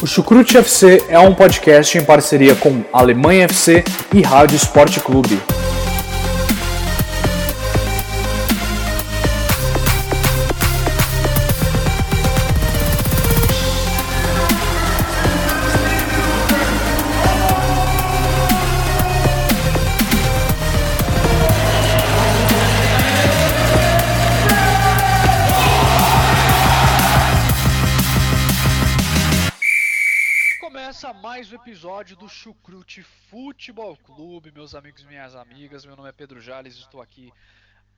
O Chucrute FC é um podcast em parceria com Alemanha FC e Rádio Esporte Clube. Futebol Clube, meus amigos e minhas amigas. Meu nome é Pedro Jales, estou aqui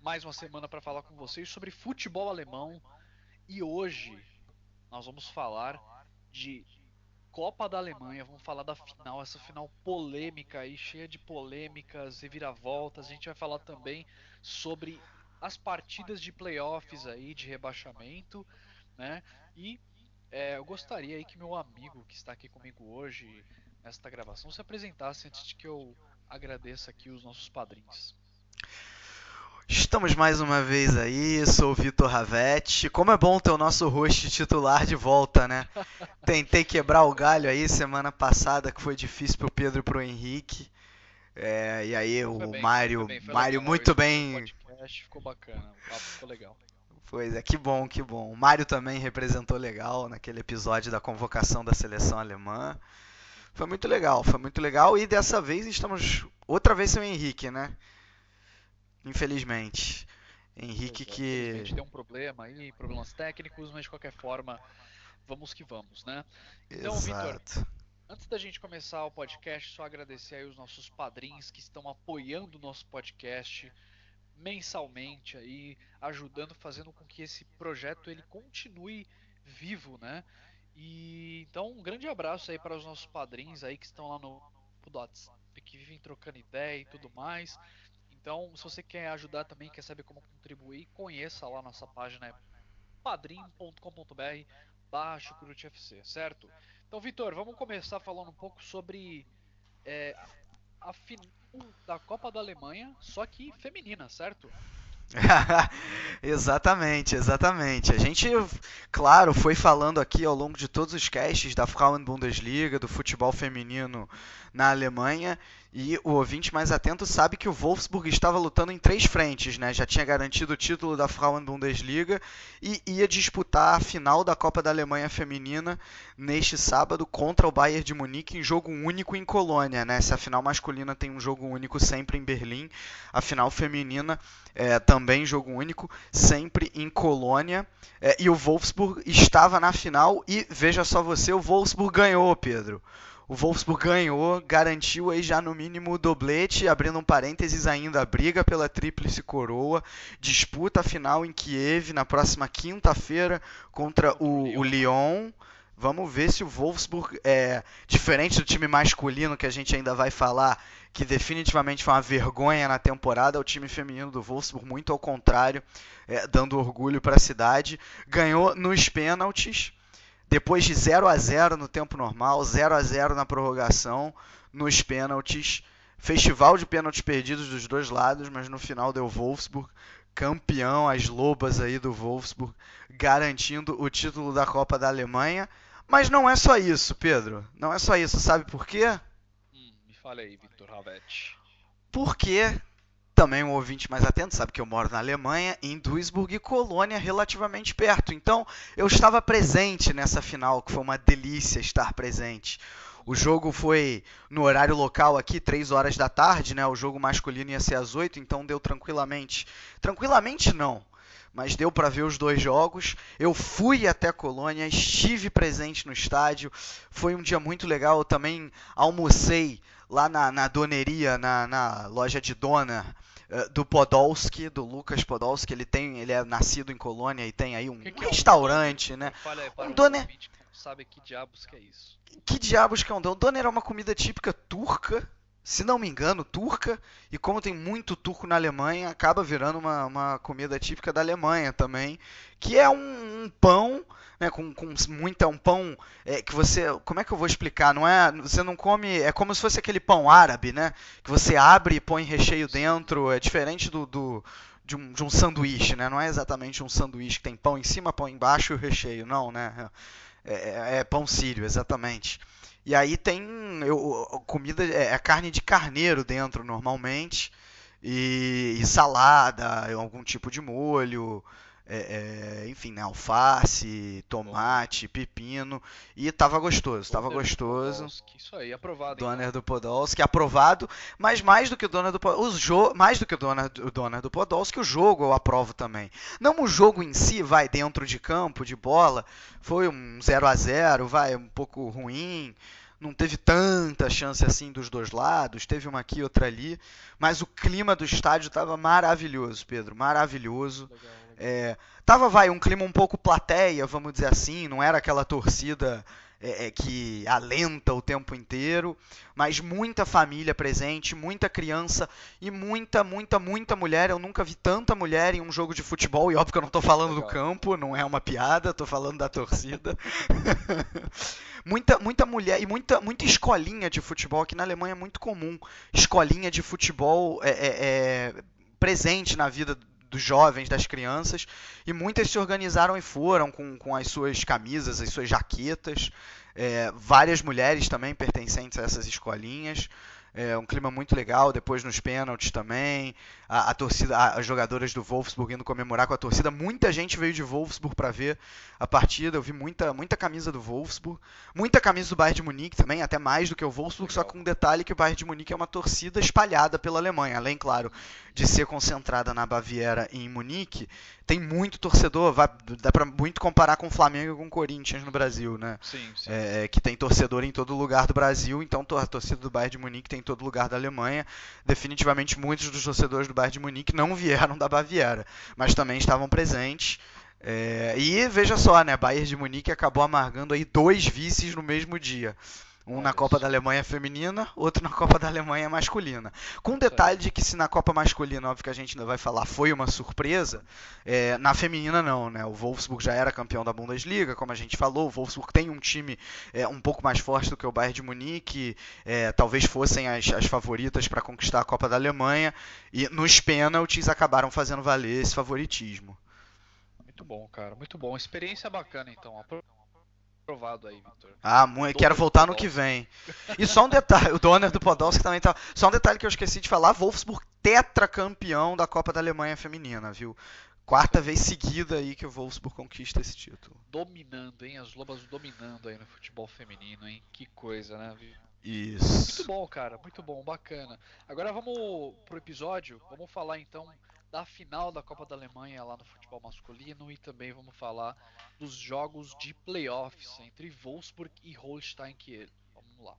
mais uma semana para falar com vocês sobre futebol alemão. E hoje nós vamos falar de Copa da Alemanha, vamos falar da final, essa final polêmica aí, cheia de polêmicas, reviravoltas. A gente vai falar também sobre as partidas de playoffs aí, de rebaixamento, né? E é, eu gostaria aí que meu amigo que está aqui comigo hoje, nesta gravação se apresentasse antes de que eu agradeça aqui os nossos padrinhos. Estamos mais uma vez aí, sou o Vitor Ravetti. Como é bom ter o nosso host titular de volta, né? Tentei quebrar o galho aí semana passada, que foi difícil pro Pedro e pro Henrique. É, e aí o bem, Mário, bem, Mário muito bem. Podcast, ficou bacana, o papo ficou legal. Pois é, que bom, que bom. O Mário também representou legal naquele episódio da convocação da seleção alemã. Foi muito legal, foi muito legal. E dessa vez estamos outra vez sem o Henrique, né? Infelizmente. Henrique é, que. Gente tem um problema aí, problemas técnicos, mas de qualquer forma, vamos que vamos, né? Então, Vitor, antes da gente começar o podcast, só agradecer aí os nossos padrinhos que estão apoiando o nosso podcast mensalmente aí, ajudando, fazendo com que esse projeto ele continue vivo, né? E então um grande abraço aí para os nossos padrinhos aí que estão lá no WhatsApp, que vivem trocando ideia e tudo mais. Então, se você quer ajudar também, quer saber como contribuir, conheça lá nossa página é padrim.com.br baixo FC, certo? Então, Vitor, vamos começar falando um pouco sobre é, a final da Copa da Alemanha, só que feminina, certo? exatamente, exatamente. A gente, claro, foi falando aqui ao longo de todos os casts da Frauen Bundesliga, do futebol feminino na Alemanha, e o ouvinte mais atento sabe que o Wolfsburg estava lutando em três frentes, né? Já tinha garantido o título da Frauen Bundesliga e ia disputar a final da Copa da Alemanha feminina neste sábado contra o Bayern de Munique em jogo único em Colônia, né? Se a final masculina tem um jogo único sempre em Berlim, a final feminina é, também jogo único sempre em Colônia. É, e o Wolfsburg estava na final e veja só você, o Wolfsburg ganhou, Pedro. O Wolfsburg ganhou, garantiu aí já no mínimo o doblete, abrindo um parênteses ainda, a briga pela tríplice coroa, disputa a final em Kiev na próxima quinta-feira contra o, o Lyon. Vamos ver se o Wolfsburg, é, diferente do time masculino que a gente ainda vai falar, que definitivamente foi uma vergonha na temporada, o time feminino do Wolfsburg, muito ao contrário, é, dando orgulho para a cidade, ganhou nos pênaltis depois de 0 a 0 no tempo normal, 0 a 0 na prorrogação, nos pênaltis, festival de pênaltis perdidos dos dois lados, mas no final deu Wolfsburg, campeão, as lobas aí do Wolfsburg, garantindo o título da Copa da Alemanha. Mas não é só isso, Pedro. Não é só isso, sabe por quê? Hum, me fale aí, Victor Halvet. Porque também um ouvinte mais atento sabe que eu moro na Alemanha, em Duisburg e Colônia, relativamente perto. Então eu estava presente nessa final, que foi uma delícia estar presente. O jogo foi no horário local aqui, 3 horas da tarde, né? O jogo masculino ia ser às 8, então deu tranquilamente. Tranquilamente não, mas deu para ver os dois jogos. Eu fui até Colônia, estive presente no estádio. Foi um dia muito legal. Eu também almocei lá na, na doneria, na, na loja de dona do Podolski, do Lucas Podolski, ele tem, ele é nascido em Colônia e tem aí um que que restaurante, é um né? Um doner. Sabe que diabos que é isso? Que diabos que é um doner? Doner é uma comida típica turca, se não me engano, turca, e como tem muito turco na Alemanha, acaba virando uma, uma comida típica da Alemanha também, que é um, um pão né, com, com muita um pão é, que você, como é que eu vou explicar? Não é, você não come, é como se fosse aquele pão árabe, né, que você abre e põe recheio dentro, é diferente do, do de um, de um sanduíche, né? Não é exatamente um sanduíche que tem pão em cima, pão embaixo e o recheio, não, né? É, é, é pão sírio, exatamente. E aí tem eu, comida, é, é carne de carneiro dentro normalmente, e, e salada, algum tipo de molho, é, é, enfim, né, alface, tomate, pepino, e tava gostoso, tava gostoso. Podolski, isso aí, aprovado. Donner então. do Podolski, aprovado, mas mais do que o Donner do Podolski, mais do que o Donner, o Donner do Podolski, o jogo eu aprovo também. Não o jogo em si, vai, dentro de campo, de bola, foi um 0 a 0 vai, um pouco ruim, não teve tanta chance assim dos dois lados, teve uma aqui, outra ali, mas o clima do estádio estava maravilhoso, Pedro, maravilhoso. Legal. É, tava, vai, um clima um pouco plateia, vamos dizer assim, não era aquela torcida é, é, que alenta o tempo inteiro, mas muita família presente, muita criança e muita, muita, muita mulher. Eu nunca vi tanta mulher em um jogo de futebol, e óbvio que eu não estou falando do campo, não é uma piada, estou falando da torcida. muita, muita mulher e muita, muita escolinha de futebol, que na Alemanha é muito comum. Escolinha de futebol é, é, é presente na vida dos jovens, das crianças, e muitas se organizaram e foram com, com as suas camisas, as suas jaquetas. É, várias mulheres também pertencentes a essas escolinhas. É um clima muito legal. Depois nos pênaltis também. A, a, torcida, as jogadoras do Wolfsburg indo comemorar com a torcida. Muita gente veio de Wolfsburg para ver a partida. Eu vi muita, muita camisa do Wolfsburg. Muita camisa do Bayern de Munique também, até mais do que o Wolfsburg. Só com um detalhe que o Bayern de Munique é uma torcida espalhada pela Alemanha. Além, claro, de ser concentrada na Baviera e em Munique, tem muito torcedor, vai, dá para muito comparar com o Flamengo e com o Corinthians no Brasil, né? Sim, sim. É, que tem torcedor em todo lugar do Brasil, então a torcida do Bayern de Munique tem em todo lugar da Alemanha. Definitivamente muitos dos torcedores do Bayern de Munique não vieram da Baviera, mas também estavam presentes. É, e veja só, né? Bayern de Munique acabou amargando aí dois vices no mesmo dia. Um na Copa da Alemanha feminina, outro na Copa da Alemanha masculina. Com o detalhe de que se na Copa masculina, óbvio que a gente ainda vai falar, foi uma surpresa, é, na feminina não, né? O Wolfsburg já era campeão da Bundesliga, como a gente falou, o Wolfsburg tem um time é, um pouco mais forte do que o Bayern de Munique, é, talvez fossem as, as favoritas para conquistar a Copa da Alemanha, e nos pênaltis acabaram fazendo valer esse favoritismo. Muito bom, cara, muito bom. Experiência bacana, então aprovado aí, Victor. Ah, muito, quero voltar no que vem. E só um detalhe, o Donner do Podolski também tá. Só um detalhe que eu esqueci de falar: Wolfsburg tetracampeão da Copa da Alemanha Feminina, viu? Quarta vez seguida aí que o Wolfsburg conquista esse título. Dominando, hein? As Lobas dominando aí no futebol feminino, hein? Que coisa, né? Isso. Muito bom, cara. Muito bom, bacana. Agora vamos pro episódio. Vamos falar então da final da Copa da Alemanha lá no futebol masculino e também vamos falar dos jogos de playoffs entre Wolfsburg e Holstein Kiel. Vamos lá.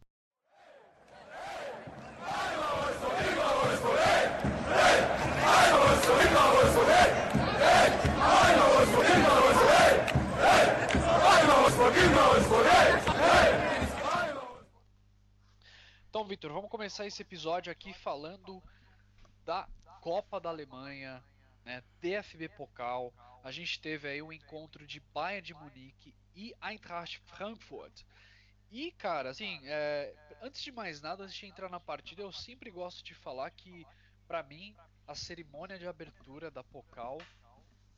Então, Vitor, vamos começar esse episódio aqui falando da Copa da Alemanha, né, DFB Pokal. A gente teve aí um encontro de Bayern de Munique e Eintracht Frankfurt. E, cara, assim, é, antes de mais nada, antes de entrar na partida, eu sempre gosto de falar que, para mim, a cerimônia de abertura da Pokal,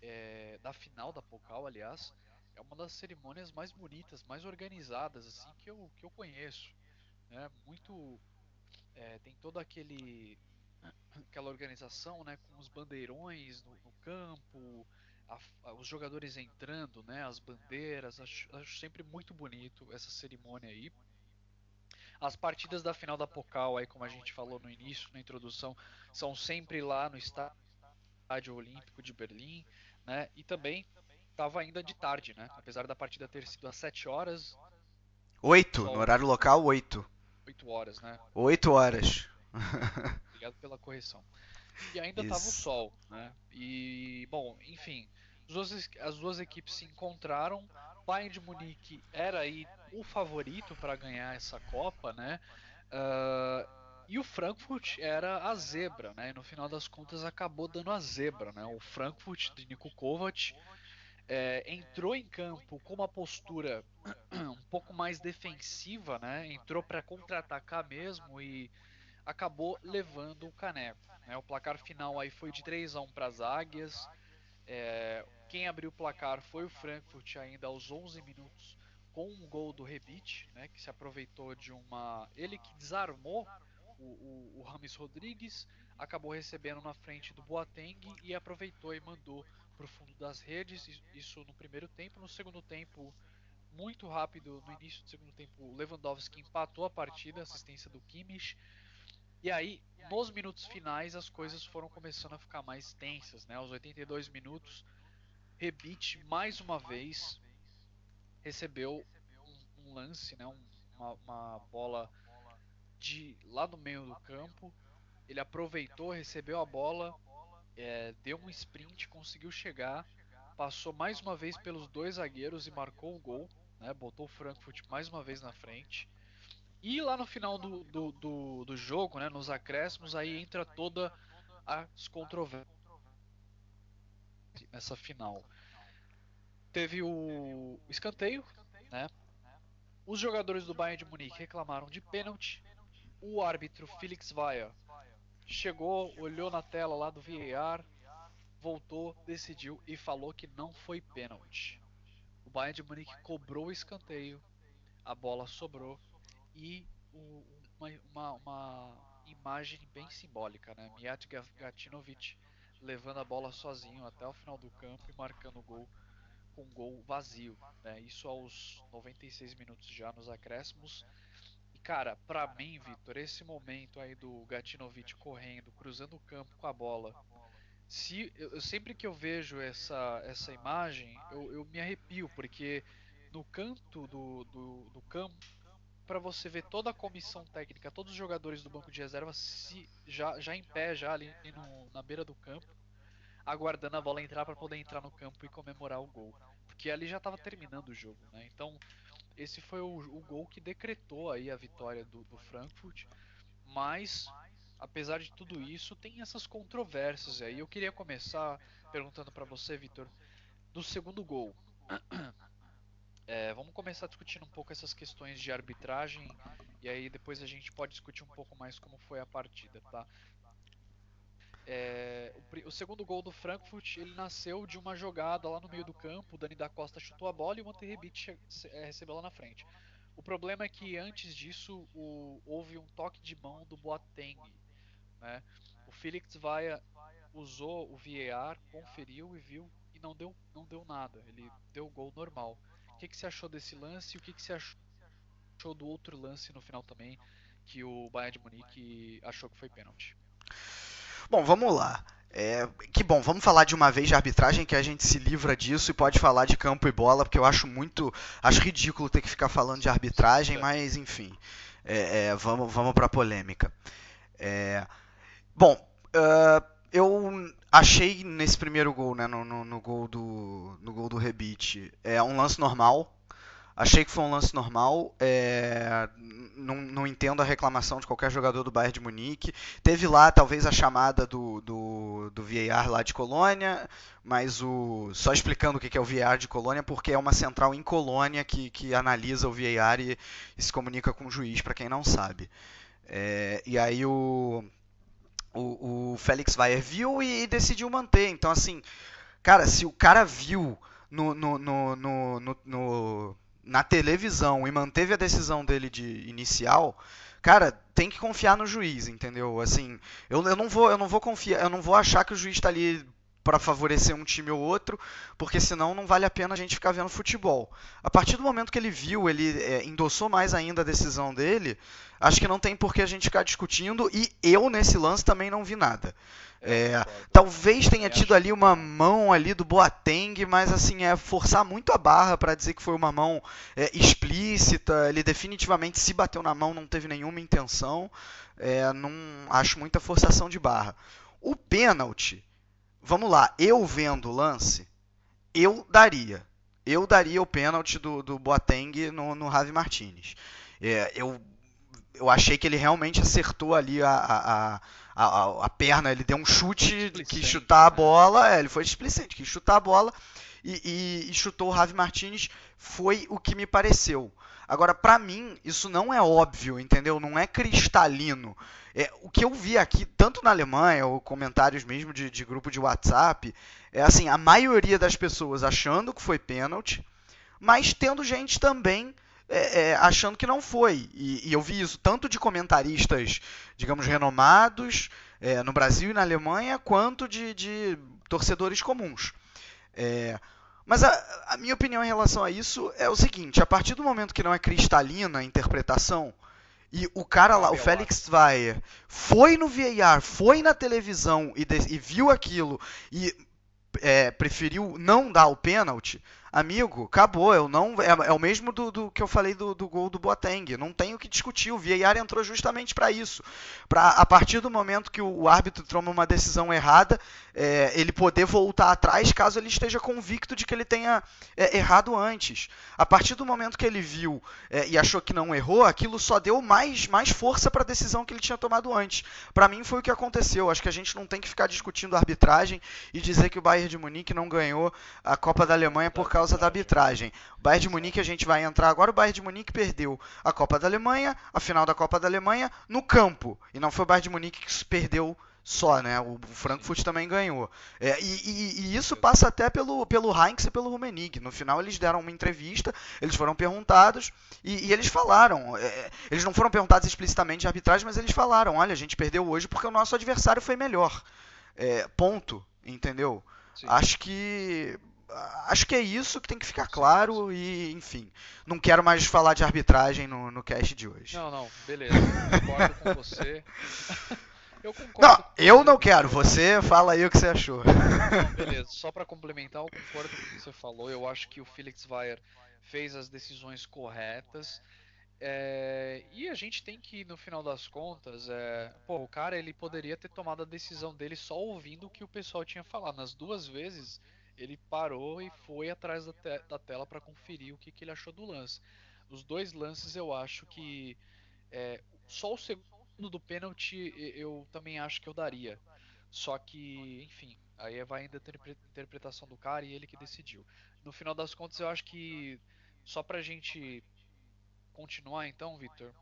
é, da final da Pokal, aliás, é uma das cerimônias mais bonitas, mais organizadas, assim, que eu, que eu conheço. Né? Muito. É, tem todo aquele aquela organização, né, com os bandeirões no, no campo, a, a, os jogadores entrando, né, as bandeiras, acho, acho, sempre muito bonito essa cerimônia aí. As partidas da final da Pokal, aí como a gente falou no início, na introdução, são sempre lá no Estádio Olímpico de Berlim, né, e também estava ainda de tarde, né, apesar da partida ter sido às 7 horas. 8, no horário local 8. 8 horas, né? 8 horas. Obrigado pela correção. E ainda estava o sol, né? E, bom, enfim, as duas, as duas equipes se encontraram. Bayern de Munique era aí o favorito para ganhar essa Copa, né? Uh, e o Frankfurt era a zebra, né? E no final das contas acabou dando a zebra, né? O Frankfurt de Niko Kovac é, entrou em campo com uma postura um pouco mais defensiva, né? Entrou para contra-atacar mesmo e acabou levando o caneco. Né? O placar final aí foi de 3 a 1 para as Águias. É, quem abriu o placar foi o Frankfurt ainda aos 11 minutos com um gol do Rebite, né, que se aproveitou de uma. Ele que desarmou o, o, o Rames Rodrigues, acabou recebendo na frente do Boateng e aproveitou e mandou para o fundo das redes. Isso no primeiro tempo. No segundo tempo, muito rápido, no início do segundo tempo, o Lewandowski empatou a partida, assistência do Kimmich. E aí, nos minutos finais, as coisas foram começando a ficar mais tensas, né? Aos 82 minutos, Rebite mais uma vez recebeu um, um lance, né? Um, uma, uma bola de lá no meio do campo. Ele aproveitou, recebeu a bola, é, deu um sprint, conseguiu chegar, passou mais uma vez pelos dois zagueiros e marcou o gol, né? Botou o Frankfurt mais uma vez na frente. E lá no final do, do, do, do jogo, né, nos acréscimos, aí entra toda as controvérsias nessa final. Teve o escanteio, né? Os jogadores do Bayern de Munique reclamaram de pênalti. O árbitro Felix Weyer chegou, olhou na tela lá do VAR, voltou, decidiu e falou que não foi pênalti. O Bayern de Munique cobrou o escanteio, a bola sobrou e uma, uma, uma imagem bem simbólica, né? Mijat Gatinovic levando a bola sozinho até o final do campo e marcando o gol com gol vazio, né? Isso aos 96 minutos já nos acréscimos. E cara, para mim, Vitor, esse momento aí do Gatinovic correndo, cruzando o campo com a bola, se eu, sempre que eu vejo essa essa imagem, eu, eu me arrepio porque no canto do, do, do campo para você ver toda a comissão técnica, todos os jogadores do banco de reserva se, já, já em pé, já ali no, na beira do campo, aguardando a bola entrar para poder entrar no campo e comemorar o gol. Porque ali já estava terminando o jogo, né? Então, esse foi o, o, gol que decretou aí a vitória do, do Frankfurt. Mas, apesar de tudo isso, tem essas controvérsias aí. Eu queria começar perguntando para você, Vitor, do segundo gol. É, vamos começar discutindo um pouco essas questões de arbitragem e aí depois a gente pode discutir um pouco mais como foi a partida, tá? É, o, o, segundo gol do Frankfurt ele nasceu de uma jogada lá no meio do campo. O Dani da Costa chutou a bola e o Monterrebit é, recebeu lá na frente. O problema é que antes disso o, houve um toque de mão do Boateng. Né? O Felix Vaia usou o VAR, conferiu e viu e não deu, não deu nada. Ele deu o gol normal que, que você achou desse lance e o que, que você achou do outro lance no final também, que o Bayern de Munique achou que foi pênalti? Bom, vamos lá. É, que bom, vamos falar de uma vez de arbitragem que a gente se livra disso e pode falar de campo e bola, porque eu acho muito. Acho ridículo ter que ficar falando de arbitragem, mas enfim. É, é, vamos vamos para a polêmica. É, bom, uh, eu achei nesse primeiro gol, né, no, no, no, gol do no gol do Rebite, é um lance normal. Achei que foi um lance normal. É, não, não entendo a reclamação de qualquer jogador do Bayern de Munique. Teve lá talvez a chamada do, do, do VAR lá de Colônia, mas o só explicando o que é o VAR de Colônia, porque é uma central em Colônia que, que analisa o VAR e, e se comunica com o juiz, para quem não sabe. É, e aí o o, o Félix Weyer viu e, e, decidiu manter. Então, assim, cara, se o cara viu no, no, no, no, na televisão e manteve a decisão dele de inicial, cara, tem que confiar no juiz, entendeu? Assim, eu, eu não vou, eu não vou confiar, eu não vou achar que o juiz está ali para favorecer um time ou outro, porque senão não vale a pena a gente ficar vendo futebol. A partir do momento que ele viu, ele é, endossou mais ainda a decisão dele, acho que não tem por que a gente ficar discutindo, e eu nesse lance também não vi nada. É, talvez tenha tido ali uma mão ali do Boateng, mas assim, é forçar muito a barra para dizer que foi uma mão é, explícita, ele definitivamente se bateu na mão, não teve nenhuma intenção, é, não acho muita forçação de barra. O pênalti, vamos lá, eu vendo o lance, eu daria. Eu daria o pênalti do, do Boateng no, no Javi Martinez. É, eu, eu achei que ele realmente acertou ali a, a, a, a, perna, ele deu um chute, que chutar a né? bola, é, ele foi displicente, que chutar a bola e, e, e chutou o Javi Martinez, foi o que me pareceu. Agora, para mim, isso não é óbvio, entendeu? Não é cristalino. É, o que eu vi aqui, tanto na Alemanha, ou comentários mesmo de, de grupo de WhatsApp, é assim, a maioria das pessoas achando que foi pênalti, mas tendo gente também é, é, achando que não foi. E, e, eu vi isso tanto de comentaristas, digamos, renomados é, no Brasil e na Alemanha, quanto de, de torcedores comuns. É, mas a, a, minha opinião em relação a isso é o seguinte: a partir do momento que não é cristalina a interpretação, e o cara lá, o Félix Zweier, foi no VAR, foi na televisão e, de, e viu aquilo e é, preferiu não dar o pênalti, amigo, acabou. Eu não é, é o mesmo do, do, que eu falei do, do, gol do Boateng. Não tem o que discutir. O VAR entrou justamente para isso, para a partir do momento que o, o árbitro toma uma decisão errada, é, ele poder voltar atrás caso ele esteja convicto de que ele tenha é, errado antes. A partir do momento que ele viu é, e achou que não errou, aquilo só deu mais mais força para a decisão que ele tinha tomado antes. Para mim foi o que aconteceu. Acho que a gente não tem que ficar discutindo a arbitragem e dizer que o Bayern de Munique não ganhou a Copa da Alemanha por causa causa da arbitragem. O Bayern de Munique, a gente vai entrar agora, o Bayern de Munique perdeu a Copa da Alemanha, a final da Copa da Alemanha, no campo. E não foi o Bayern de Munique que perdeu só, né? O Frankfurt também ganhou. É, e, e, e, isso passa até pelo, pelo Heinz e pelo Rummenigge. No final eles deram uma entrevista, eles foram perguntados e, e eles falaram. É, eles não foram perguntados explicitamente de arbitragem, mas eles falaram: olha, a gente perdeu hoje porque o nosso adversário foi melhor. É, ponto. Entendeu? Sim. Acho que acho que é isso que tem que ficar claro e, enfim, não quero mais falar de arbitragem no, no cast de hoje. Não, não, beleza, concordo com você. Eu concordo. Não, eu não quero, você fala aí o que você achou. Não, beleza, só para complementar, eu concordo com o que você falou, eu acho que o Felix Weyer fez as decisões corretas. É, e a gente tem que, no final das contas, é, pô, o cara ele poderia ter tomado a decisão dele só ouvindo o que o pessoal tinha falado. Nas duas vezes, ele parou e foi atrás da, te da tela para conferir o que, que, ele achou do lance. Os dois lances eu acho que é, só o segundo do pênalti eu também acho que eu daria. Só que, enfim, aí vai ainda a interpretação do cara e ele que decidiu. No final das contas, eu acho que só pra gente continuar então, Victor,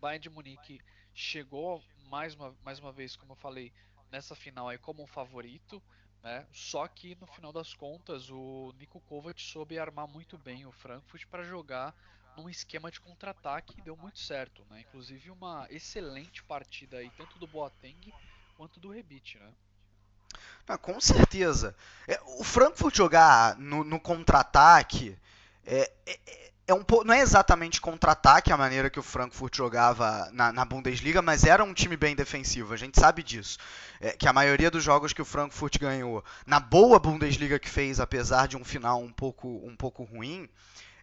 Bayern de Munique chegou mais uma, mais uma vez, como eu falei, nessa final aí como um favorito. Né? Só que no final das contas o Niko Kovac soube armar muito bem o Frankfurt para jogar num esquema de contra-ataque e deu muito certo, né? Inclusive uma excelente partida aí tanto do Boateng quanto do Rebite, né? Ah, com certeza. É, o Frankfurt jogar no, no contra-ataque é, é é não é exatamente contra-ataque a maneira que o Frankfurt jogava na, na, Bundesliga, mas era um time bem defensivo, a gente sabe disso. É, que a maioria dos jogos que o Frankfurt ganhou na boa Bundesliga que fez, apesar de um final um pouco, um pouco ruim,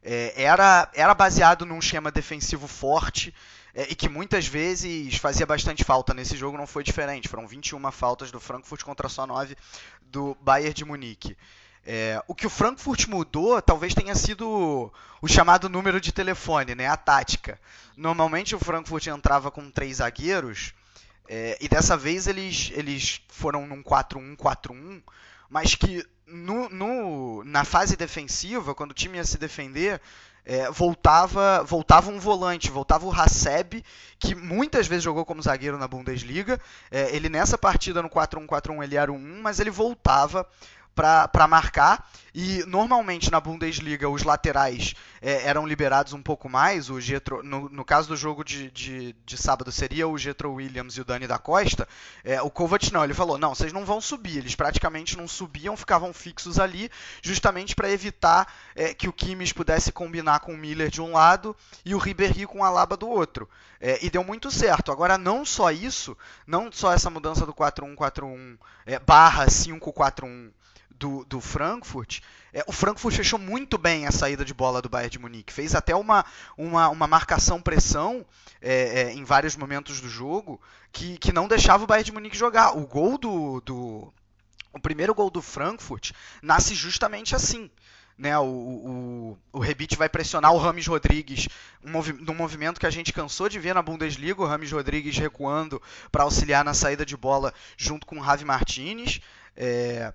é, era, era baseado num esquema defensivo forte é, e que muitas vezes fazia bastante falta. Nesse jogo não foi diferente, foram 21 faltas do Frankfurt contra só 9 do Bayern de Munique. É, o que o Frankfurt mudou talvez tenha sido o chamado número de telefone, né, a tática. Normalmente o Frankfurt entrava com três zagueiros é, e dessa vez eles, eles foram num 4-1-4-1, mas que no, no, na fase defensiva, quando o time ia se defender, é, voltava, voltava um volante, voltava o Haseb, que muitas vezes jogou como zagueiro na Bundesliga. É, ele nessa partida no 4-1-4-1 ele era o 1, mas ele voltava para marcar. E normalmente na Bundesliga os laterais é, eram liberados um pouco mais. O Getro, no, no caso do jogo de, de, de, sábado seria o Getro Williams e o Dani da Costa. É, o Kovac não, ele falou: não, vocês não vão subir. Eles praticamente não subiam, ficavam fixos ali, justamente para evitar é, que o Kimmich pudesse combinar com o Miller de um lado e o Ribéry com a Laba do outro. É, e deu muito certo. Agora, não só isso, não só essa mudança do 4-1-4-1 é, barra 5-4-1 do, do Frankfurt, é, o Frankfurt fechou muito bem a saída de bola do Bayern de Munique. Fez até uma, uma, uma marcação-pressão é, é, em vários momentos do jogo que, que não deixava o Bayern de Munique jogar. O gol do, do. O primeiro gol do Frankfurt nasce justamente assim. Né, o, o, o Rebite vai pressionar o Rames Rodrigues um movi num movimento que a gente cansou de ver na Bundesliga, o Rames Rodrigues recuando para auxiliar na saída de bola junto com o Javi Martinez. É,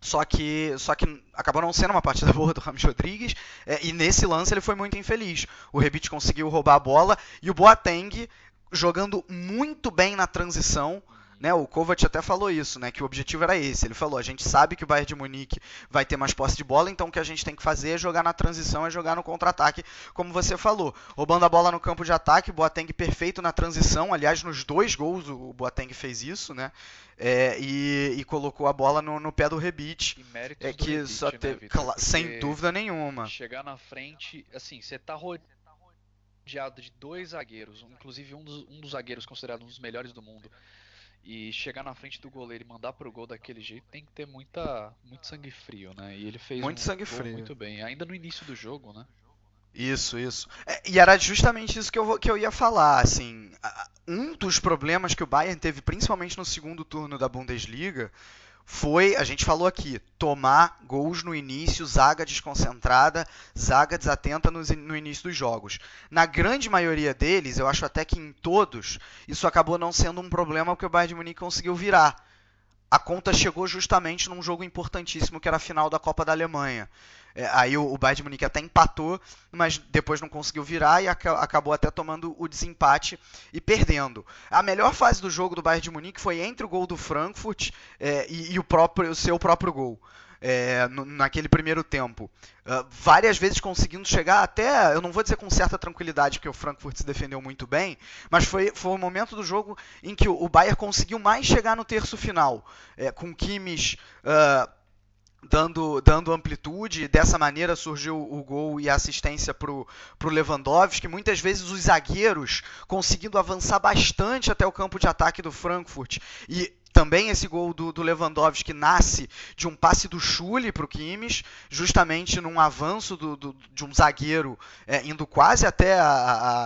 só que, só que acabou não sendo uma partida boa do Ramos Rodrigues, é, e nesse lance ele foi muito infeliz. O Rebite conseguiu roubar a bola e o Boateng jogando muito bem na transição. Né? O Kovac até falou isso, né? Que o objetivo era esse. Ele falou: a gente sabe que o Bayern de Munique vai ter mais posse de bola, então o que a gente tem que fazer é jogar na transição, é jogar no contra-ataque, como você falou. Roubando a bola no campo de ataque, Boateng perfeito na transição. Aliás, nos dois gols o Boateng fez isso, né? É, e, e, colocou a bola no, no pé do Rebite. É que Rebite, só né, teve, Vitor? sem dúvida nenhuma. Chegar na frente, assim, você tá rodeado de dois zagueiros, inclusive um dos, um dos zagueiros considerado um dos melhores do mundo. E chegar na frente do goleiro e mandar pro gol daquele jeito tem que ter muita, muito sangue frio, né? E ele fez Muito um sangue frio. muito bem, ainda no início do jogo, né? Isso, isso. É, e era justamente isso que eu, vou- que eu ia falar, assim, um dos problemas que o Bayern teve, principalmente no segundo turno da Bundesliga, foi, a gente falou aqui, tomar gols no início, zaga desconcentrada, zaga desatenta in- no início dos jogos. Na grande maioria deles, eu acho até que em todos, isso acabou não sendo um problema porque o Bayern de Munique conseguiu virar. A conta chegou justamente num jogo importantíssimo que era a final da Copa da Alemanha. É, aí o, o Bayern de Munique até empatou, mas depois não conseguiu virar e aca- acabou até tomando o desempate e perdendo. A melhor fase do jogo do Bayern de Munique foi entre o gol do Frankfurt é, e, e o, próprio, o seu próprio gol. é, no- naquele primeiro tempo. Ah, várias vezes conseguindo chegar até, eu não vou dizer com certa tranquilidade, porque o Frankfurt se defendeu muito bem, mas foi, foi o momento do jogo em que o, o Bayern conseguiu mais chegar no terço final, é, com Kimmich ah, dando, dando amplitude, dessa maneira surgiu o gol e a assistência para o Lewandowski, muitas vezes os zagueiros conseguindo avançar bastante até o campo de ataque do Frankfurt, e também esse gol do, do Lewandowski nasce de um passe do Schulli para o Kimmich, justamente num avanço do, do- de um zagueiro é, indo quase até a-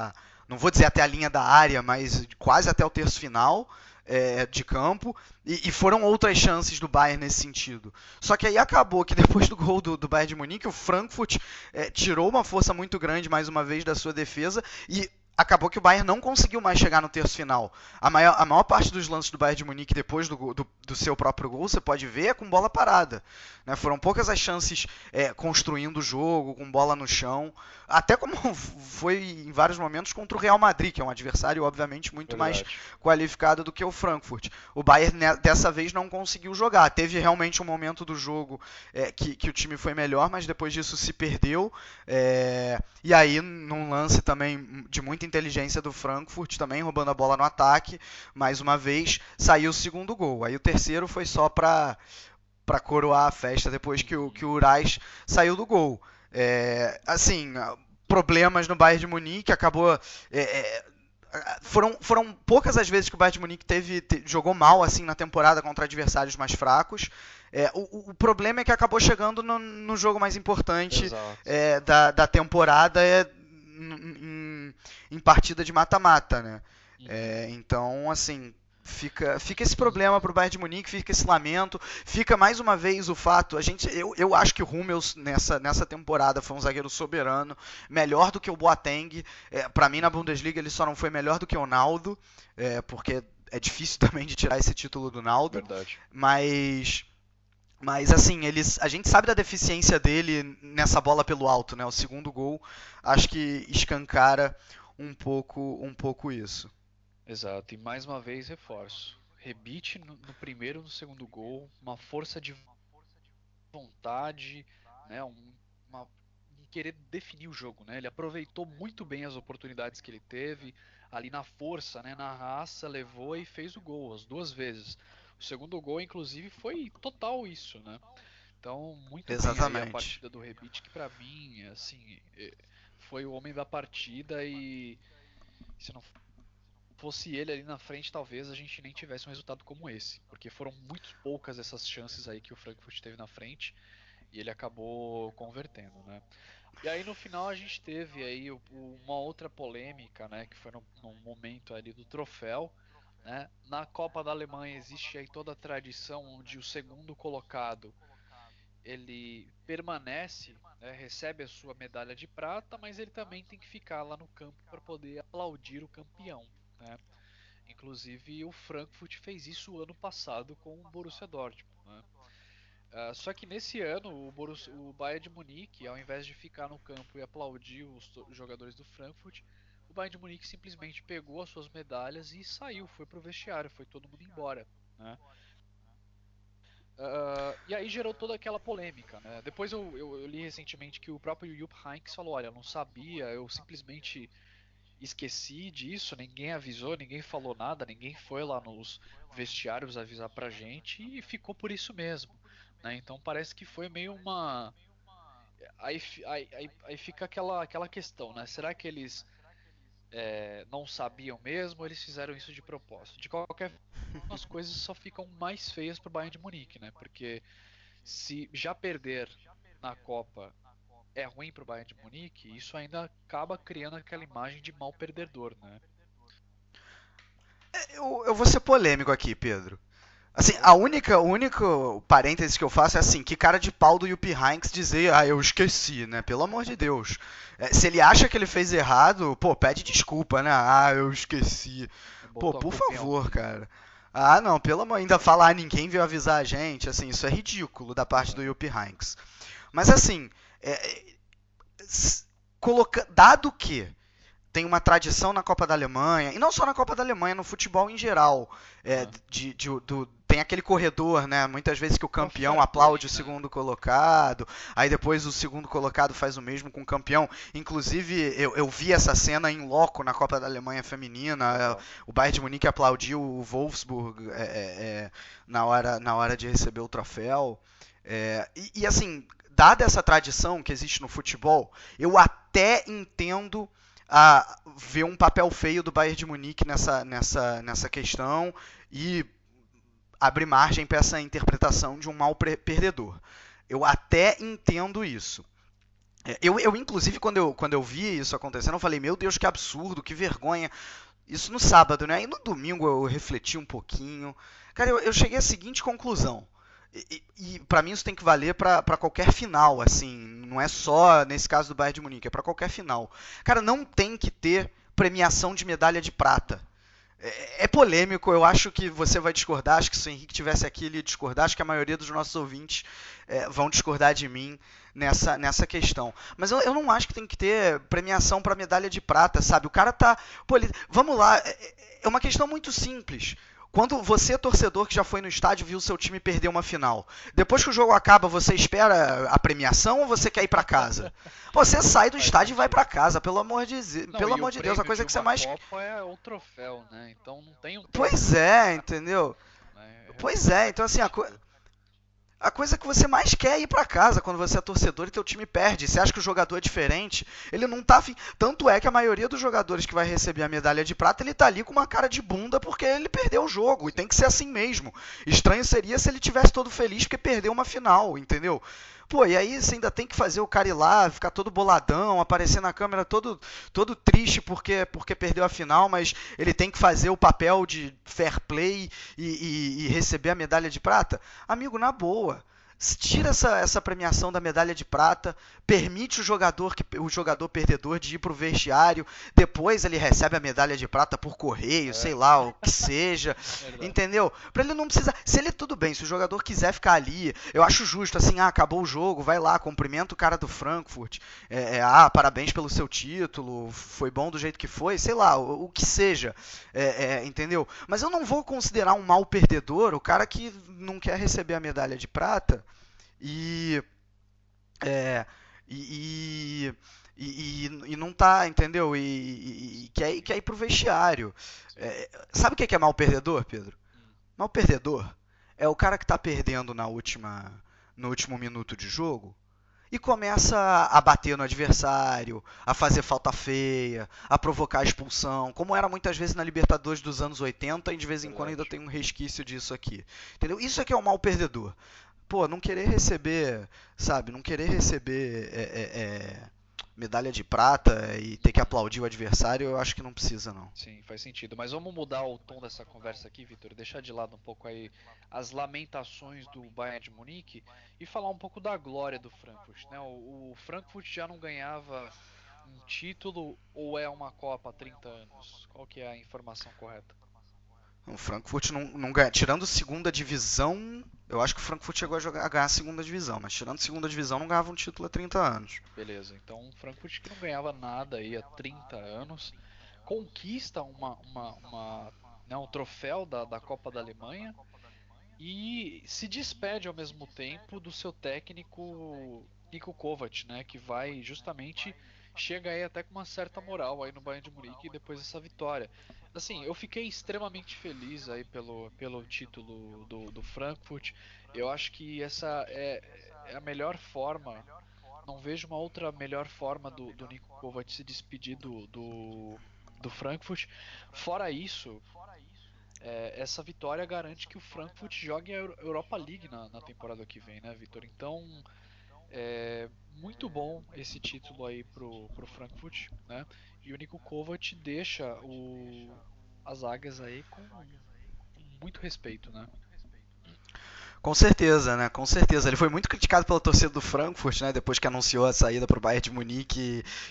a- não vou dizer até a linha da área, mas quase até o terço final é, de campo, e, e foram outras chances do Bayern nesse sentido. Só que aí acabou que depois do gol do, do Bayern de Munique, o Frankfurt é, tirou uma força muito grande mais uma vez da sua defesa e acabou que o Bayern não conseguiu mais chegar no terço final. A maior, a maior parte dos lances do Bayern de Munique depois do, do, do seu próprio gol, você pode ver, é com bola parada. né? Foram poucas as chances é, construindo o jogo, com bola no chão. Até como foi em vários momentos contra o Real Madrid, que é um adversário, obviamente, muito mais qualificado do que o Frankfurt. O Bayern né, dessa vez não conseguiu jogar. Teve realmente um momento do jogo é, que, que o time foi melhor, mas depois disso se perdeu. É, e aí, num lance também de muita inteligência do Frankfurt, também roubando a bola no ataque, mais uma vez saiu o segundo gol. Aí o terceiro foi só para para coroar a festa depois que o, que o Urais saiu do gol. É, assim, problemas no Bayern de Munique, acabou é, é, foram, foram poucas as vezes que o Bayern de Munique teve, te- jogou mal assim na temporada contra adversários mais fracos. É, o, o- problema é que acabou chegando no, no jogo mais importante é, da, da temporada é em, em partida de mata-mata, né? É, então, assim, fica, fica esse problema pro Bayern de Munique, fica esse lamento, fica mais uma vez o fato, a gente, eu, eu acho que o Hummels nessa, nessa temporada foi um zagueiro soberano, melhor do que o Boateng, é, para mim na Bundesliga ele só não foi melhor do que o Naldo, é, porque é difícil também de tirar esse título do Naldo, Verdade. mas mas assim, eles, a gente sabe da deficiência dele nessa bola pelo alto, né? O segundo gol, acho que escancara um pouco, um pouco isso. Exato. E mais uma vez reforço. Rebite no, no primeiro e no segundo gol, uma força de vontade, né? Um, uma, um querer definir o jogo, né? Ele aproveitou muito bem as oportunidades que ele teve ali na força, né? Na raça, levou e fez o gol as duas vezes. O segundo gol, inclusive, foi total isso, né? Então, muito bem Exatamente. a partida do Rebite, que pra mim, assim, eh, foi o homem da partida e se não fosse ele ali na frente, talvez a gente nem tivesse um resultado como esse, porque foram muito poucas essas chances aí que o Frankfurt teve na frente e ele acabou convertendo, né? E aí no final a gente teve aí uma outra polêmica, né, que foi no, no momento ali do troféu, né? Na Copa da Alemanha existe aí toda a tradição onde o segundo colocado ele permanece, né, recebe a sua medalha de prata, mas ele também tem que ficar lá no campo para poder aplaudir o campeão. Né? Inclusive o Frankfurt fez isso ano passado com o Borussia Dortmund. Né? Ah, só que nesse ano o, Borussia, o Bayern de Munique, ao invés de ficar no campo e aplaudir os jogadores do Frankfurt, o Bayern de Munique simplesmente pegou as suas medalhas e saiu, foi pro vestiário, foi todo mundo embora, né? Uh, e aí gerou toda aquela polêmica, né? Depois eu, eu, eu, li recentemente que o próprio Jupp Heynckes falou, olha, eu não sabia, eu simplesmente esqueci disso, ninguém avisou, ninguém falou nada, ninguém foi lá nos vestiários avisar pra gente e ficou por isso mesmo, né? Então parece que foi meio uma aí, aí, aí, fica aquela, aquela questão, né? Será que eles é, não sabiam mesmo ou eles fizeram isso de propósito? De qualquer forma, as coisas só ficam mais feias para o Bayern de Munique, né? Porque se já perder na Copa é ruim para o Bayern de Munique, isso ainda acaba criando aquela imagem de mal perdedor, né? É, eu, eu vou ser polêmico aqui, Pedro. Assim, a única, o único parênteses que eu faço é assim, que cara de pau do Yuppie Hanks dizer, ah, eu esqueci, né? Pelo amor de Deus. É, se ele acha que ele fez errado, pô, pede desculpa, né? Ah, eu esqueci. Pô, por favor, cara. Ah, não, pelo amor, ainda falar, ah, ninguém veio avisar a gente, assim, isso é ridículo da parte do Yuppie Hanks. Mas assim, é, é coloca, dado que tem uma tradição na Copa da Alemanha, e não só na Copa da Alemanha, no futebol em geral. É, de, de, do, tem aquele corredor, né? Muitas vezes que o campeão aplaude o né? segundo colocado, aí depois o segundo colocado faz o mesmo com o campeão. Inclusive, eu, eu vi essa cena em loco na Copa da Alemanha Feminina. O Bayern de Munique aplaudiu o Wolfsburg é, é, é, na, hora, na hora de receber o troféu. É, e, e assim, dada essa tradição que existe no futebol, eu até entendo a ver um papel feio do Bayern de Munique nessa, nessa, nessa questão e abre margem para essa interpretação de um mal perdedor. Eu até entendo isso. É, eu, eu, inclusive, quando eu, quando eu vi isso acontecendo, eu falei, meu Deus, que absurdo, que vergonha. Isso no sábado, né? E no domingo eu refleti um pouquinho. Cara, eu, eu cheguei à seguinte conclusão. E, e para mim isso tem que valer para qualquer final, assim, não é só nesse caso do Bayern de Munique, é para qualquer final. Cara, não tem que ter premiação de medalha de prata. É, é, polêmico, eu acho que você vai discordar, acho que se o Henrique tivesse aqui ele ia discordar, acho que a maioria dos nossos ouvintes é, vão discordar de mim nessa, nessa questão. Mas eu, eu não acho que tem que ter premiação para medalha de prata, sabe? O cara tá. Pô, ele, vamos lá, é, é uma questão muito simples. Quando você, torcedor que já foi no estádio, viu seu time perder uma final, depois que o jogo acaba, você espera a premiação ou você quer ir para casa? Você sai do estádio e vai para casa, pelo amor de, não, pelo amor de Deus, a coisa que você mais. Copa é o troféu, né? Então não tem um. Pois é, entendeu? É, pois é, então assim, a coisa a coisa que você mais quer é ir para casa quando você é torcedor e teu time perde. Você acha que o jogador é diferente? Ele não tá afim. Tanto é que a maioria dos jogadores que vai receber a medalha de prata, ele tá ali com uma cara de bunda porque ele perdeu o jogo. E tem que ser assim mesmo. Estranho seria se ele tivesse todo feliz porque perdeu uma final, entendeu? Pô, e aí você ainda tem que fazer o cara ir lá, ficar todo boladão, aparecer na câmera todo, todo triste porque, porque perdeu a final, mas ele tem que fazer o papel de fair play e, e, e receber a medalha de prata? Amigo, na boa tira essa, essa premiação da medalha de prata, permite o jogador que o jogador perdedor de ir para o vestiário, depois ele recebe a medalha de prata por correio, é. sei lá, o que seja, entendeu? Para ele não precisar, se ele tudo bem, se o jogador quiser ficar ali, eu acho justo assim, ah, acabou o jogo, vai lá, cumprimenta o cara do Frankfurt, é, é, ah, parabéns pelo seu título, foi bom do jeito que foi, sei lá, o, o que seja, é, é, entendeu? Mas eu não vou considerar um mal perdedor o cara que não quer receber a medalha de prata e, é, e, e, e, não tá, entendeu? E, e quer, quer ir pro vestiário. É, sabe o que é mal perdedor, Pedro? Mal perdedor é o cara que tá perdendo na última, no último minuto de jogo e começa a bater no adversário, a fazer falta feia, a provocar a expulsão, como era muitas vezes na Libertadores dos anos 80 e de vez em quando ainda tem um resquício disso aqui. Entendeu? Isso é que é o mal perdedor pô, não querer receber, sabe, não querer receber é, é, é, medalha de prata e ter que aplaudir o adversário, eu acho que não precisa, não. Sim, faz sentido. Mas vamos mudar o tom dessa conversa aqui, Vitor, deixar de lado um pouco aí as lamentações do Bayern de Munique e falar um pouco da glória do Frankfurt. Né? O, o Frankfurt já não ganhava um título ou é uma Copa há 30 anos? Qual que é a informação correta? O Frankfurt não, não ganha. Tirando segunda divisão, eu acho que o Frankfurt chegou a, jogar, a ganhar a segunda divisão, mas tirando segunda divisão não ganhava um título há 30 anos. Beleza, então o Frankfurt que não ganhava nada aí há 30 anos. conquista uma, uma, uma né, um troféu da, da Copa da Alemanha e se despede ao mesmo tempo do seu técnico Niko Kovac, né, que vai justamente chega aí até com uma certa moral aí no Bayern de Munique depois dessa vitória. Assim, eu fiquei extremamente feliz aí pelo, pelo título do, do Frankfurt. Eu acho que essa é, é a melhor forma. Não vejo uma outra melhor forma do, do Niko Kovac se despedir do, do, do Frankfurt. Fora isso, é, essa vitória garante que o Frankfurt jogue a Europa League na, na temporada que vem, né, Vitor? Então, é muito bom esse título aí pro, pro Frankfurt, né? E o Nico Kovac deixa o, as águias aí com, com muito respeito, né? Com certeza, né? Com certeza. Ele foi muito criticado pela torcida do Frankfurt, né? Depois que anunciou a saída para o Bayern de Munique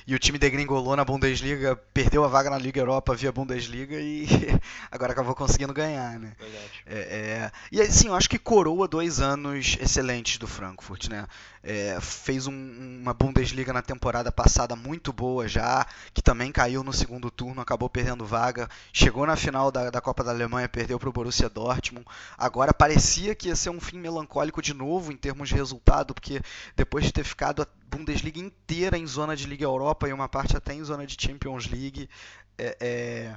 e, e, o time degringolou na Bundesliga, perdeu a vaga na Liga Europa via Bundesliga e agora acabou conseguindo ganhar, né? Verdade. É, é... E assim, eu acho que coroa dois anos excelentes do Frankfurt, né? É, fez um, uma Bundesliga na temporada passada muito boa já, que também caiu no segundo turno, acabou perdendo vaga, chegou na final da, da Copa da Alemanha, perdeu para o Borussia Dortmund. Agora parecia que ia ser um fim melancólico de novo em termos de resultado, porque depois de ter ficado a Bundesliga inteira em zona de Liga Europa e uma parte até em zona de Champions League, é, é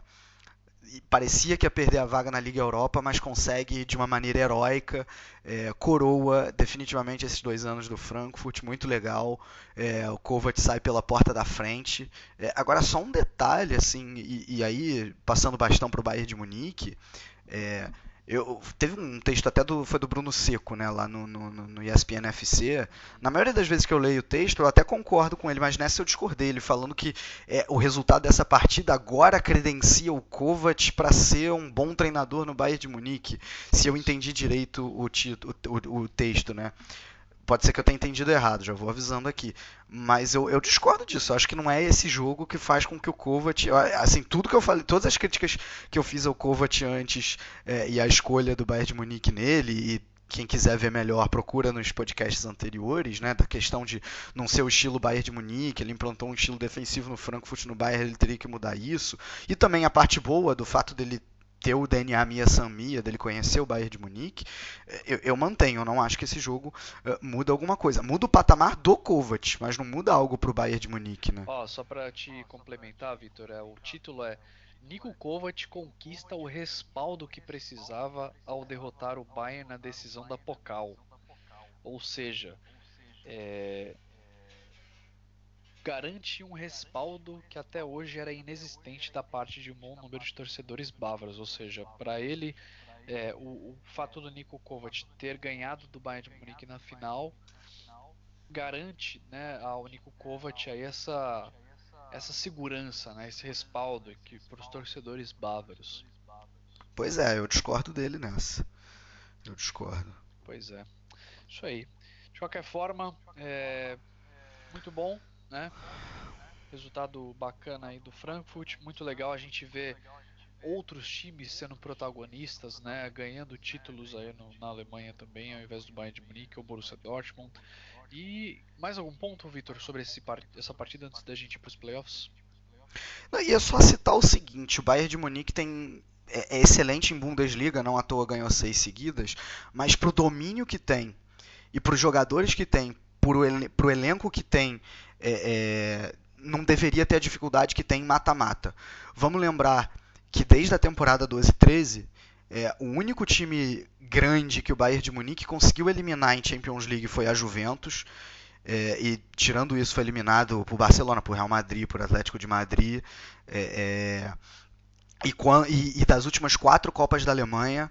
parecia que ia perder a vaga na Liga Europa, mas consegue de uma maneira heróica, é, coroa definitivamente esses dois anos do Frankfurt, muito legal. É, o Kovac sai pela porta da frente. É, agora só um detalhe, assim, e, e aí passando bastão para o Bayern de Munique. Eu, teve um texto até do, foi do Bruno Seco, né, lá no, no, no ESPN FC. Na maioria das vezes que eu leio o texto, eu até concordo com ele, mas nessa eu discordei. Ele falando que é, o resultado dessa partida agora credencia o Kovac para ser um bom treinador no Bayern de Munique. Se eu entendi direito o, o, o, o texto, né? Pode ser que eu tenha entendido errado, já vou avisando aqui. Mas eu, eu discordo disso. Eu acho que não é esse jogo que faz com que o Kovac. Assim, tudo que eu falei, todas as críticas que eu fiz ao Kovac antes é, e a escolha do Bayern de Munique nele, e quem quiser ver melhor, procura nos podcasts anteriores, né, da questão de não ser o estilo Bayern de Munique, ele implantou um estilo defensivo no Frankfurt, no Bayern ele teria que mudar isso. E também a parte boa do fato dele ter o DNA Mia San Mia, dele conhecer o Bayern de Munique, eh, eu, eu mantenho, eu não acho que esse jogo uh, muda alguma coisa. Muda o patamar do Kovac, mas não muda algo para o Bayern de Munique, né? Ó, só para te complementar, Vitor, é, o título é Nico Kovac conquista o respaldo que precisava ao derrotar o Bayern na decisão da Pokal. Ou seja, é, garante um respaldo que até hoje era inexistente da parte de um bom número de torcedores bávaros, ou seja, para ele é, o, o, fato do Niko Kovac ter ganhado do Bayern de Munique na final garante né, ao Niko Kovac aí essa, essa segurança, né, esse respaldo para os torcedores bávaros. Pois é, eu discordo dele nessa. Eu discordo. Pois é. Isso aí. De qualquer forma, é muito bom né? Resultado bacana aí do Frankfurt, muito legal a gente ver outros times sendo protagonistas, né, ganhando títulos aí no, na Alemanha também, ao invés do Bayern de Munique ou Borussia Dortmund. E mais algum ponto, Vitor, sobre esse, essa partida antes da gente ir para os playoffs? Não, é só citar o seguinte: o Bayern de Munique tem é, é excelente em Bundesliga, não à toa ganhou seis seguidas, mas para o domínio que tem e para os jogadores que tem, para o elenco que tem é, é, não deveria ter a dificuldade que tem em mata-mata. Vamos lembrar que desde a temporada 12-13, é, o único time grande que o Bayern de Munique conseguiu eliminar em Champions League foi a Juventus. É, e tirando isso, foi eliminado por Barcelona, por Real Madrid, por Atlético de Madrid. É, é, e, e, das últimas quatro Copas da Alemanha,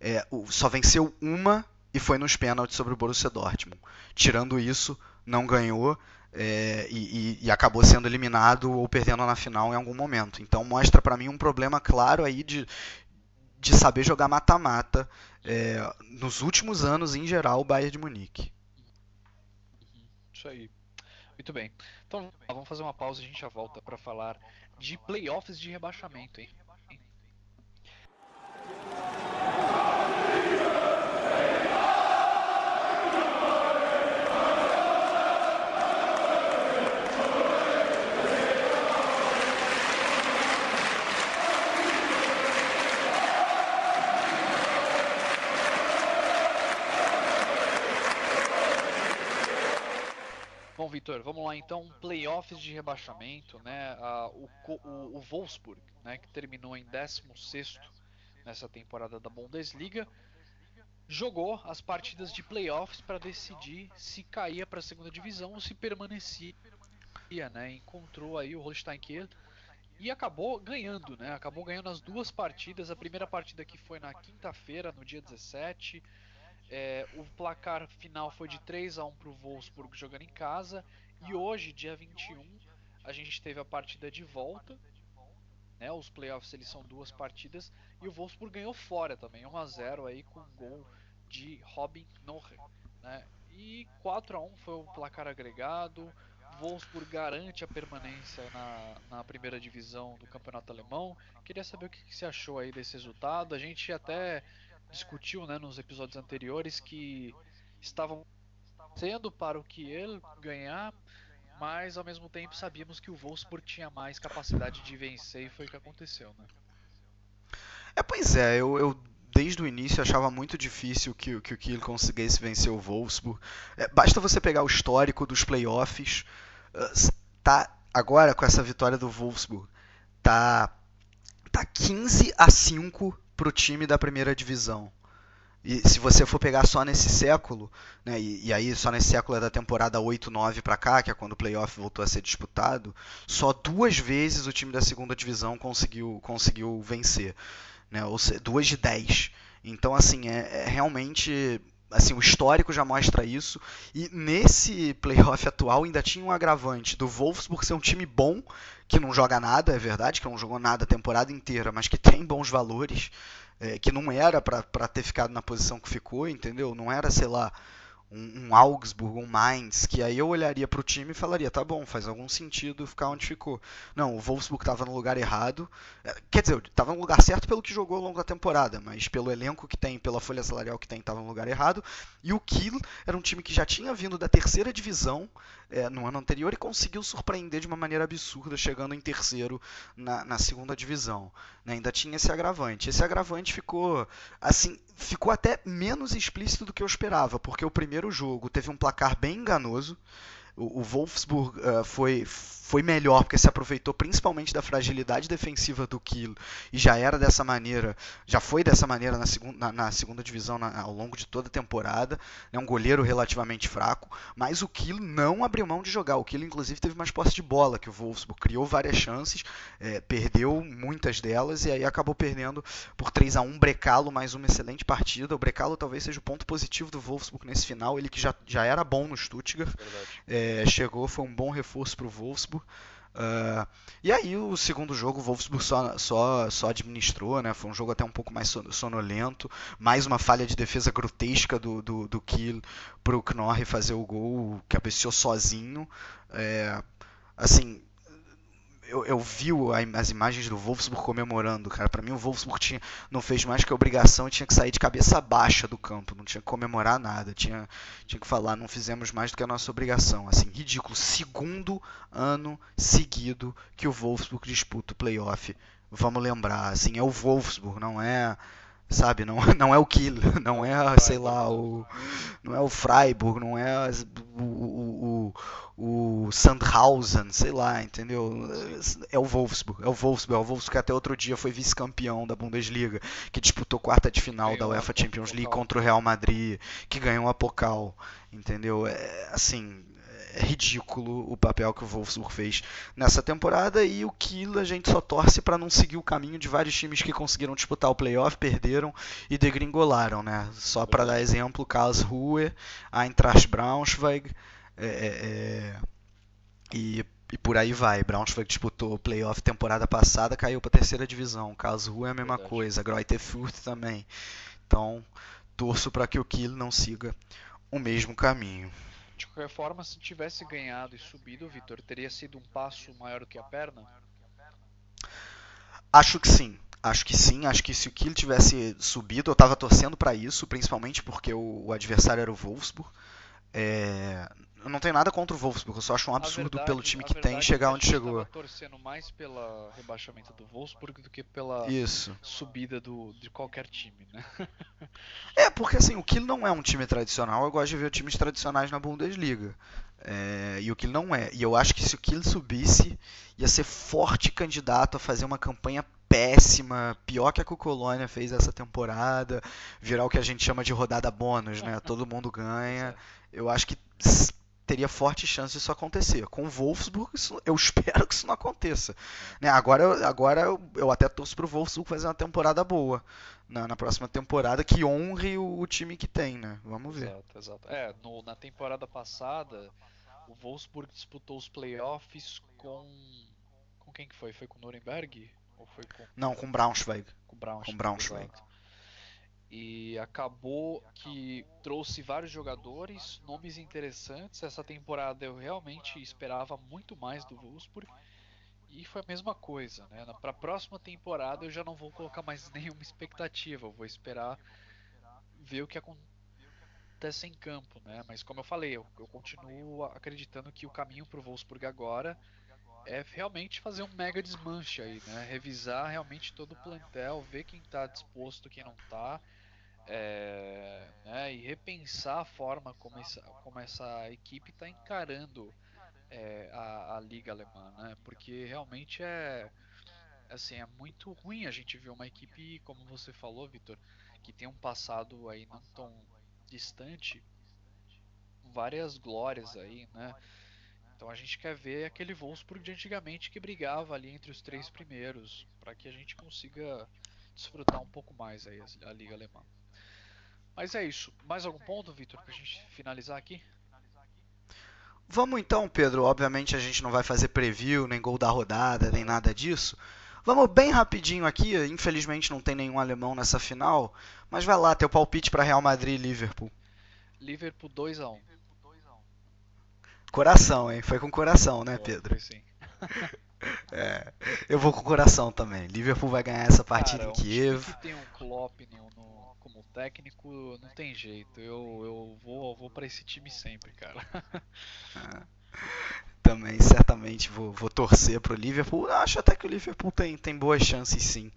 é, só venceu uma e foi nos pênaltis sobre o Borussia Dortmund. Tirando isso, não ganhou é, e, e, acabou sendo eliminado ou perdendo na final em algum momento. Então mostra para mim um problema claro aí de, de saber jogar mata-mata é, nos últimos anos em geral o Bayern de Munique. Isso aí. Muito bem. Então vamos fazer uma pausa e a gente já volta para falar de playoffs de rebaixamento, hein? Vitor, vamos lá então, playoffs de rebaixamento, né? o, o, o Wolfsburg, né, que terminou em 16 nessa temporada da Bundesliga, jogou as partidas de playoffs para decidir se caía para a segunda divisão ou se permanecia, né? Encontrou aí o Holstein Kiel e acabou ganhando, né? Acabou ganhando as duas partidas. A primeira partida que foi na quinta-feira, no dia 17. É, o placar final foi de 3 a 1 para o Wolfsburg jogando em casa. E hoje, dia 21, a gente teve a partida de volta. Né? Os playoffs eles são duas partidas. E o Wolfsburg ganhou fora também, 1 a 0 aí com um gol de Robin Nohe. Né? E 4 a 1 foi o placar agregado. Wolfsburg garante a permanência na, na, primeira divisão do campeonato alemão. Queria saber o que, que você achou aí desse resultado. A gente até discutiu né, nos episódios anteriores que estavam sendo para o ele ganhar, mas ao mesmo tempo sabíamos que o Wolfsburg tinha mais capacidade de vencer e foi o que aconteceu. Né? É, pois é, eu, eu desde o início achava muito difícil que, que o Kiel conseguisse vencer o Wolfsburg. É, basta você pegar o histórico dos playoffs. Tá agora com essa vitória do Wolfsburg, tá tá 15 a 5 pro time da primeira divisão. E se você for pegar só nesse século, né, e, e, aí só nesse século é da temporada 8-9 para cá, que é quando o playoff voltou a ser disputado, só duas vezes o time da segunda divisão conseguiu, conseguiu vencer né? Ou seja, duas de 10. Então, assim, é, é, realmente. Assim, o histórico já mostra isso. E nesse playoff atual ainda tinha um agravante do Wolfsburg ser um time bom, que não joga nada, é verdade, que não jogou nada a temporada inteira, mas que tem bons valores, é, que não era para ter ficado na posição que ficou, entendeu? Não era, sei lá, um, um Augsburg, um Mainz, que aí eu olharia para o time e falaria, tá bom, faz algum sentido ficar onde ficou. Não, o Wolfsburg estava no lugar errado. É, quer dizer, estava no lugar certo pelo que jogou ao longo da temporada, mas pelo elenco que tem, pela folha salarial que tem, estava no lugar errado. E o Kiel era um time que já tinha vindo da terceira divisão é, no ano anterior e conseguiu surpreender de uma maneira absurda, chegando em terceiro na, na segunda divisão. Né? Ainda tinha esse agravante. Esse agravante ficou assim, ficou até menos explícito do que eu esperava, porque o primeiro jogo teve um placar bem enganoso. O, o Wolfsburg uh, foi foi melhor porque se aproveitou principalmente da fragilidade defensiva do Kiel e já era dessa maneira, já foi dessa maneira na segunda, na, na segunda divisão na, ao longo de toda a temporada. É um goleiro relativamente fraco, mas o Kiel não abriu mão de jogar. O Kiel, inclusive, teve mais posse de bola que o Wolfsburg, criou várias chances, é, perdeu muitas delas e aí acabou perdendo por 3 a 1 Brecalo, mais uma excelente partida. O Brecalo talvez seja o ponto positivo do Wolfsburg nesse final, ele que já, já era bom no Stuttgart, é, chegou, foi um bom reforço para o Wolfsburg. Uh, e aí o segundo jogo o Wolfsburg só, só, só administrou, né? Foi um jogo até um pouco mais sonolento, mais uma falha de defesa grotesca do, do, do Kiel para o Knorr fazer o gol, cabeceou sozinho. É, assim, eu, eu vi as imagens do Wolfsburg comemorando, cara. Para mim o Wolfsburg tinha, não fez mais que a obrigação tinha que sair de cabeça baixa do campo, não tinha que comemorar nada, tinha, tinha que falar, não fizemos mais do que a nossa obrigação. Assim, ridículo. Segundo ano seguido que o Wolfsburg disputa o playoff. Vamos lembrar, assim, é o Wolfsburg, não é sabe? Não, não é o Kiel, não é, sei lá, o, não é o Freiburg, não é o, o, o, o Sandhausen, sei lá, entendeu? É o Wolfsburg, é o Wolfsburg, é o Wolfsburg que até outro dia foi vice-campeão da Bundesliga, que disputou quarta de final da UEFA Champions League contra o Real Madrid, que ganhou a Pokal, entendeu? É, assim, ridículo o papel que o Wolfsburg fez nessa temporada e o Kiel a gente só torce para não seguir o caminho de vários times que conseguiram disputar o playoff, perderam e degringolaram, né? Só para dar exemplo, Karlsruhe, Eintracht Braunschweig é, é, é, e, e por aí vai. Braunschweig disputou o playoff temporada passada, caiu para a terceira divisão. Karlsruhe é a mesma Verdade. coisa, Greuther Fürth também. Então, torço para que o Kiel não siga o mesmo caminho. De qualquer forma, se tivesse ganhado e subido, Vitor, teria sido um passo maior do que a perna? Acho que sim. Acho que sim. Acho que se o Kiel tivesse subido, eu estava torcendo para isso, principalmente porque o, o, adversário era o Wolfsburg. É, eu não tenho nada contra o Wolfsburg, eu só acho um absurdo verdade, pelo time que tem é chegar que onde chegou. torcendo mais pela rebaixamento do Wolfsburg do que pela Isso. subida do, de qualquer time, né? É, porque assim, o Kiel não é um time tradicional, eu gosto de ver times tradicionais na Bundesliga. É, e o Kiel não é. E eu acho que se o Kiel subisse, ia ser forte candidato a fazer uma campanha péssima, pior que a que o Colônia fez essa temporada, virar o que a gente chama de rodada bônus, né? Todo mundo ganha. Eu acho que teria forte chance disso acontecer. Com o Wolfsburg, isso, eu espero que isso não aconteça. Né? Agora, agora eu, eu até torço pro Wolfsburg fazer uma temporada boa. Na, na próxima temporada, que honre o, o, time que tem, né? Vamos ver. Exato, exato. É, no, na temporada passada, o Wolfsburg disputou os playoffs com. Com quem que foi? Foi com o Nuremberg? Ou foi com... Não, com Braunschweig. Com Braunschweig. Com Braunschweig. Exato. E acabou que trouxe vários jogadores, nomes interessantes. Essa temporada eu realmente esperava muito mais do Wolfsburg. E foi a mesma coisa, né? Para a próxima temporada eu já não vou colocar mais nenhuma expectativa. Eu vou esperar ver o que acontece em campo, né? Mas como eu falei, eu, eu continuo acreditando que o caminho para o Wolfsburg agora é realmente fazer um mega desmanche aí, né? Revisar realmente todo o plantel, ver quem está disposto, quem não está é, né, e repensar a forma como essa, como essa equipe está encarando é, a, a, liga alemã, né? Porque realmente é assim é muito ruim a gente ver uma equipe como você falou, Vitor, que tem um passado aí não tão distante, várias glórias aí, né? Então a gente quer ver aquele Wolfsburg de antigamente que brigava ali entre os três primeiros, para que a gente consiga desfrutar um pouco mais aí a, a liga alemã. Mas é isso. Mais algum ponto, Vitor, pra gente finalizar aqui? Vamos então, Pedro. Obviamente a gente não vai fazer preview, nem gol da rodada, nem nada disso. Vamos bem rapidinho aqui. Infelizmente não tem nenhum alemão nessa final. Mas vai lá, teu palpite para Real Madrid e Liverpool. Liverpool 2 a 1 Coração, hein? Foi com coração, né, Pedro? Foi sim. é, eu vou com coração também. Liverpool vai ganhar essa partida Cara, em Kiev. Um que tem um Klopp no, no, como técnico, não tem jeito. Eu, eu vou, vou para esse time sempre, cara. também, certamente vou, vou torcer pro Liverpool. Acho até que o Liverpool tem, tem boas chances sim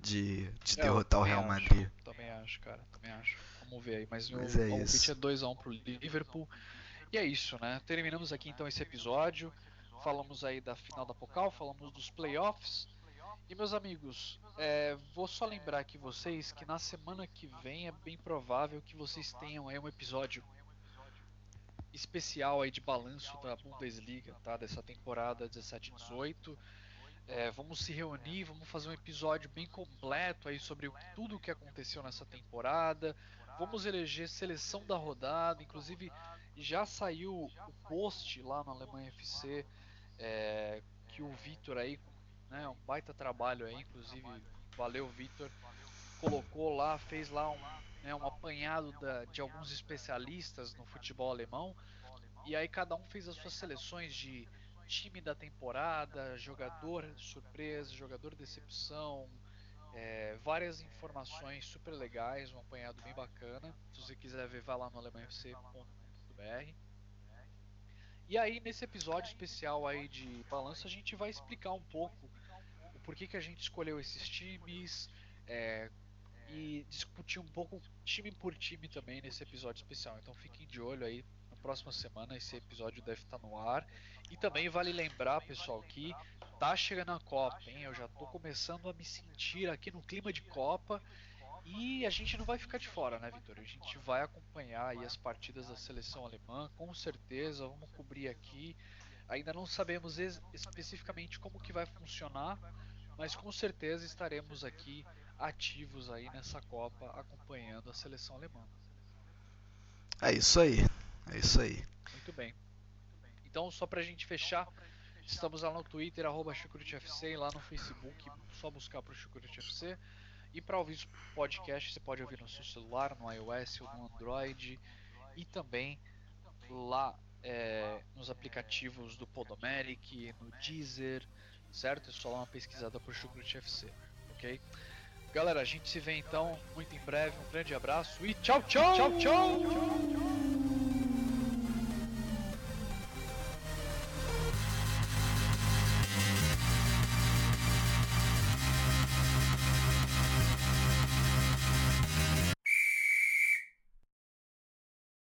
de, de É, eu derrotar o Real acho, Madrid. Também acho, cara. Também acho. Vamos ver aí. Mas, Mas o é palpite é 2x1 pro Liverpool. E é isso, né? Terminamos aqui então esse episódio. Falamos aí da final da Pokal, falamos dos playoffs. E meus amigos, é, vou só lembrar aqui vocês que na semana que vem é bem provável que vocês tenham aí um episódio especial aí de balanço da Bundesliga, tá? Dessa temporada 17-18. É, vamos se reunir, vamos fazer um episódio bem completo aí sobre tudo o que aconteceu nessa temporada. Vamos eleger seleção da rodada, inclusive já saiu o post lá no Alemanha FC é, que o Vitor aí, né, um baita trabalho aí, inclusive valeu Vitor, colocou lá, fez lá um, né, um apanhado da- de alguns especialistas no futebol alemão e aí cada um fez as suas seleções de time da temporada, jogador surpresa, jogador decepção, é, várias informações super legais, um apanhado bem bacana. Se você quiser ver, vá lá no alemanhafc.br. E aí nesse episódio especial aí de balanço a gente vai explicar um pouco o porquê que a gente escolheu esses times é, e discutir um pouco time por time também nesse episódio especial. Então fiquem de olho aí. Na próxima semana esse episódio deve estar no ar. E também vale lembrar, pessoal, que tá chegando a Copa, hein? Eu já tô começando a me sentir aqui no clima de Copa. E a gente não vai ficar de fora, né, Vitor? A gente vai acompanhar aí as partidas da seleção alemã, com certeza, vamos cobrir aqui. Ainda não sabemos especificamente como que vai funcionar, mas com certeza estaremos aqui ativos aí nessa Copa acompanhando a seleção alemã. É isso aí. É isso aí. Muito bem. Então, só pra gente fechar, estamos lá no Twitter, arroba lá no Facebook, só buscar pro ChucrutFC. E para ouvir os podcasts, você pode ouvir no seu celular, no iOS ou no Android. E também lá é, nos aplicativos do Podomeric, no Deezer, certo? É só uma pesquisada por ChucrutFC, ok? Galera, a gente se vê então muito em breve. Um grande abraço e tchau, tchau! Tchau, tchau!